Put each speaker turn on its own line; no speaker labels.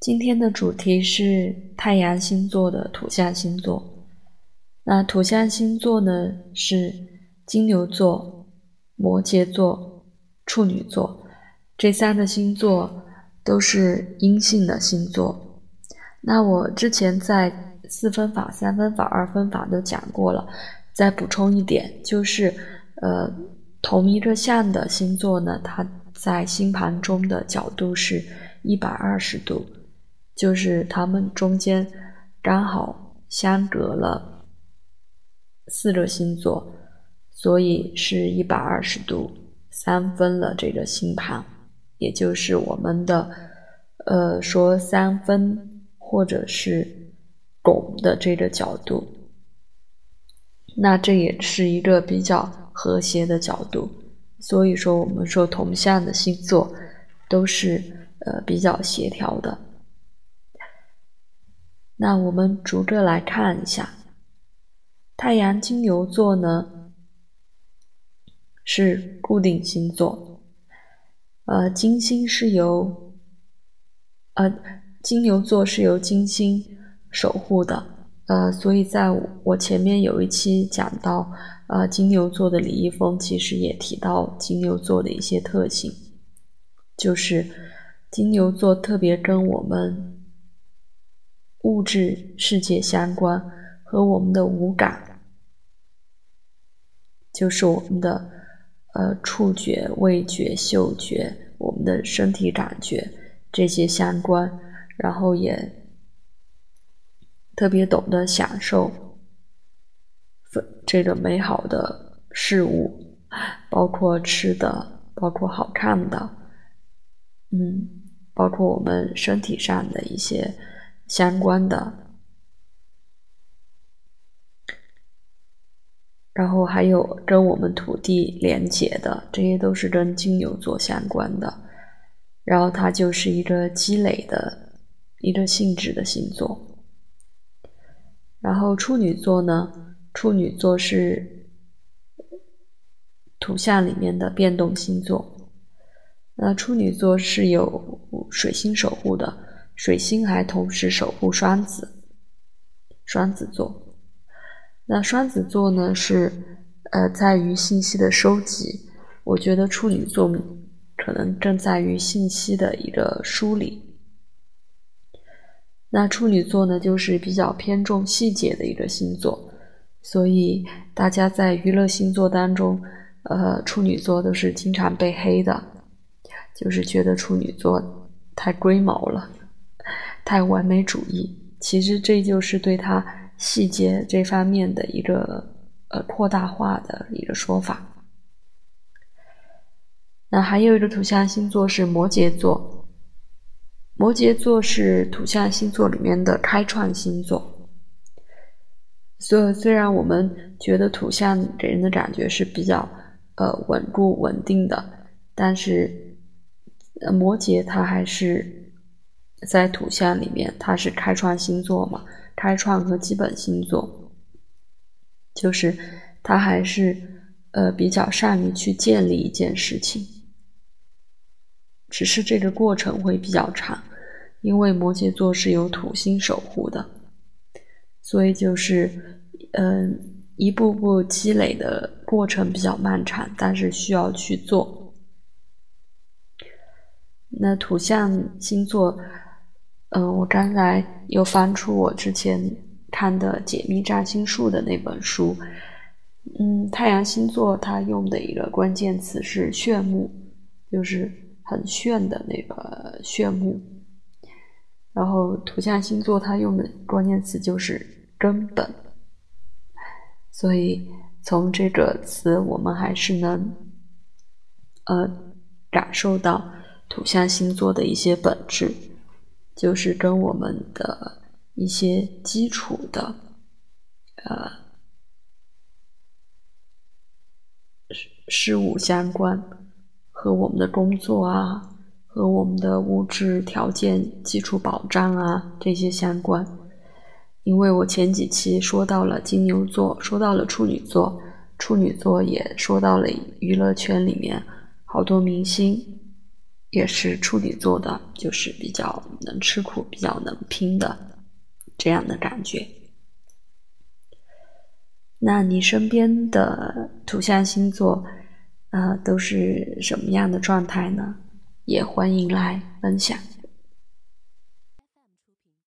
今天的主题是太阳星座的土象星座。那土象星座呢是金牛座、摩羯座、处女座这三个星座都是阴性的星座。那我之前在四分法、三分法、二分法都讲过了，再补充一点，就是呃，同一个象的星座呢，它在星盘中的角度是一百二十度。就是它们中间刚好相隔了四个星座，所以是一百二十度三分了这个星盘，也就是我们的呃说三分或者是拱的这个角度，那这也是一个比较和谐的角度，所以说我们说同向的星座都是呃比较协调的。那我们逐个来看一下，太阳金牛座呢是固定星座，呃，金星是由呃金牛座是由金星守护的，呃，所以在我前面有一期讲到呃金牛座的李易峰，其实也提到金牛座的一些特性，就是金牛座特别跟我们。物质世界相关和我们的五感，就是我们的呃触觉、味觉、嗅觉，我们的身体感觉这些相关，然后也特别懂得享受这个美好的事物，包括吃的，包括好看的，嗯，包括我们身体上的一些。相关的，然后还有跟我们土地连接的，这些都是跟金牛座相关的。然后它就是一个积累的一个性质的星座。然后处女座呢，处女座是图像里面的变动星座。那处女座是有水星守护的。水星还同时守护双子，双子座。那双子座呢？是呃，在于信息的收集。我觉得处女座可能更在于信息的一个梳理。那处女座呢，就是比较偏重细节的一个星座。所以大家在娱乐星座当中，呃，处女座都是经常被黑的，就是觉得处女座太龟毛了。太完美主义，其实这就是对他细节这方面的一个呃扩大化的一个说法。那还有一个土象星座是摩羯座，摩羯座是土象星座里面的开创星座。所以虽然我们觉得土象给人的感觉是比较呃稳固稳定的，但是摩羯它还是。在土象里面，它是开创星座嘛？开创和基本星座，就是它还是呃比较善于去建立一件事情，只是这个过程会比较长，因为摩羯座是有土星守护的，所以就是嗯一步步积累的过程比较漫长，但是需要去做。那土象星座。嗯，我刚才又翻出我之前看的《解密占星术》的那本书。嗯，太阳星座它用的一个关键词是炫目，就是很炫的那个炫目。然后土象星座它用的关键词就是根本。所以从这个词，我们还是能呃感受到土象星座的一些本质。就是跟我们的一些基础的呃事事物相关，和我们的工作啊，和我们的物质条件、基础保障啊这些相关。因为我前几期说到了金牛座，说到了处女座，处女座也说到了娱乐圈里面好多明星，也是处女座的，就是比较能吃苦、比较能拼的这样的感觉。那你身边的土象星座，呃，都是什么样的状态呢？也欢迎来分享。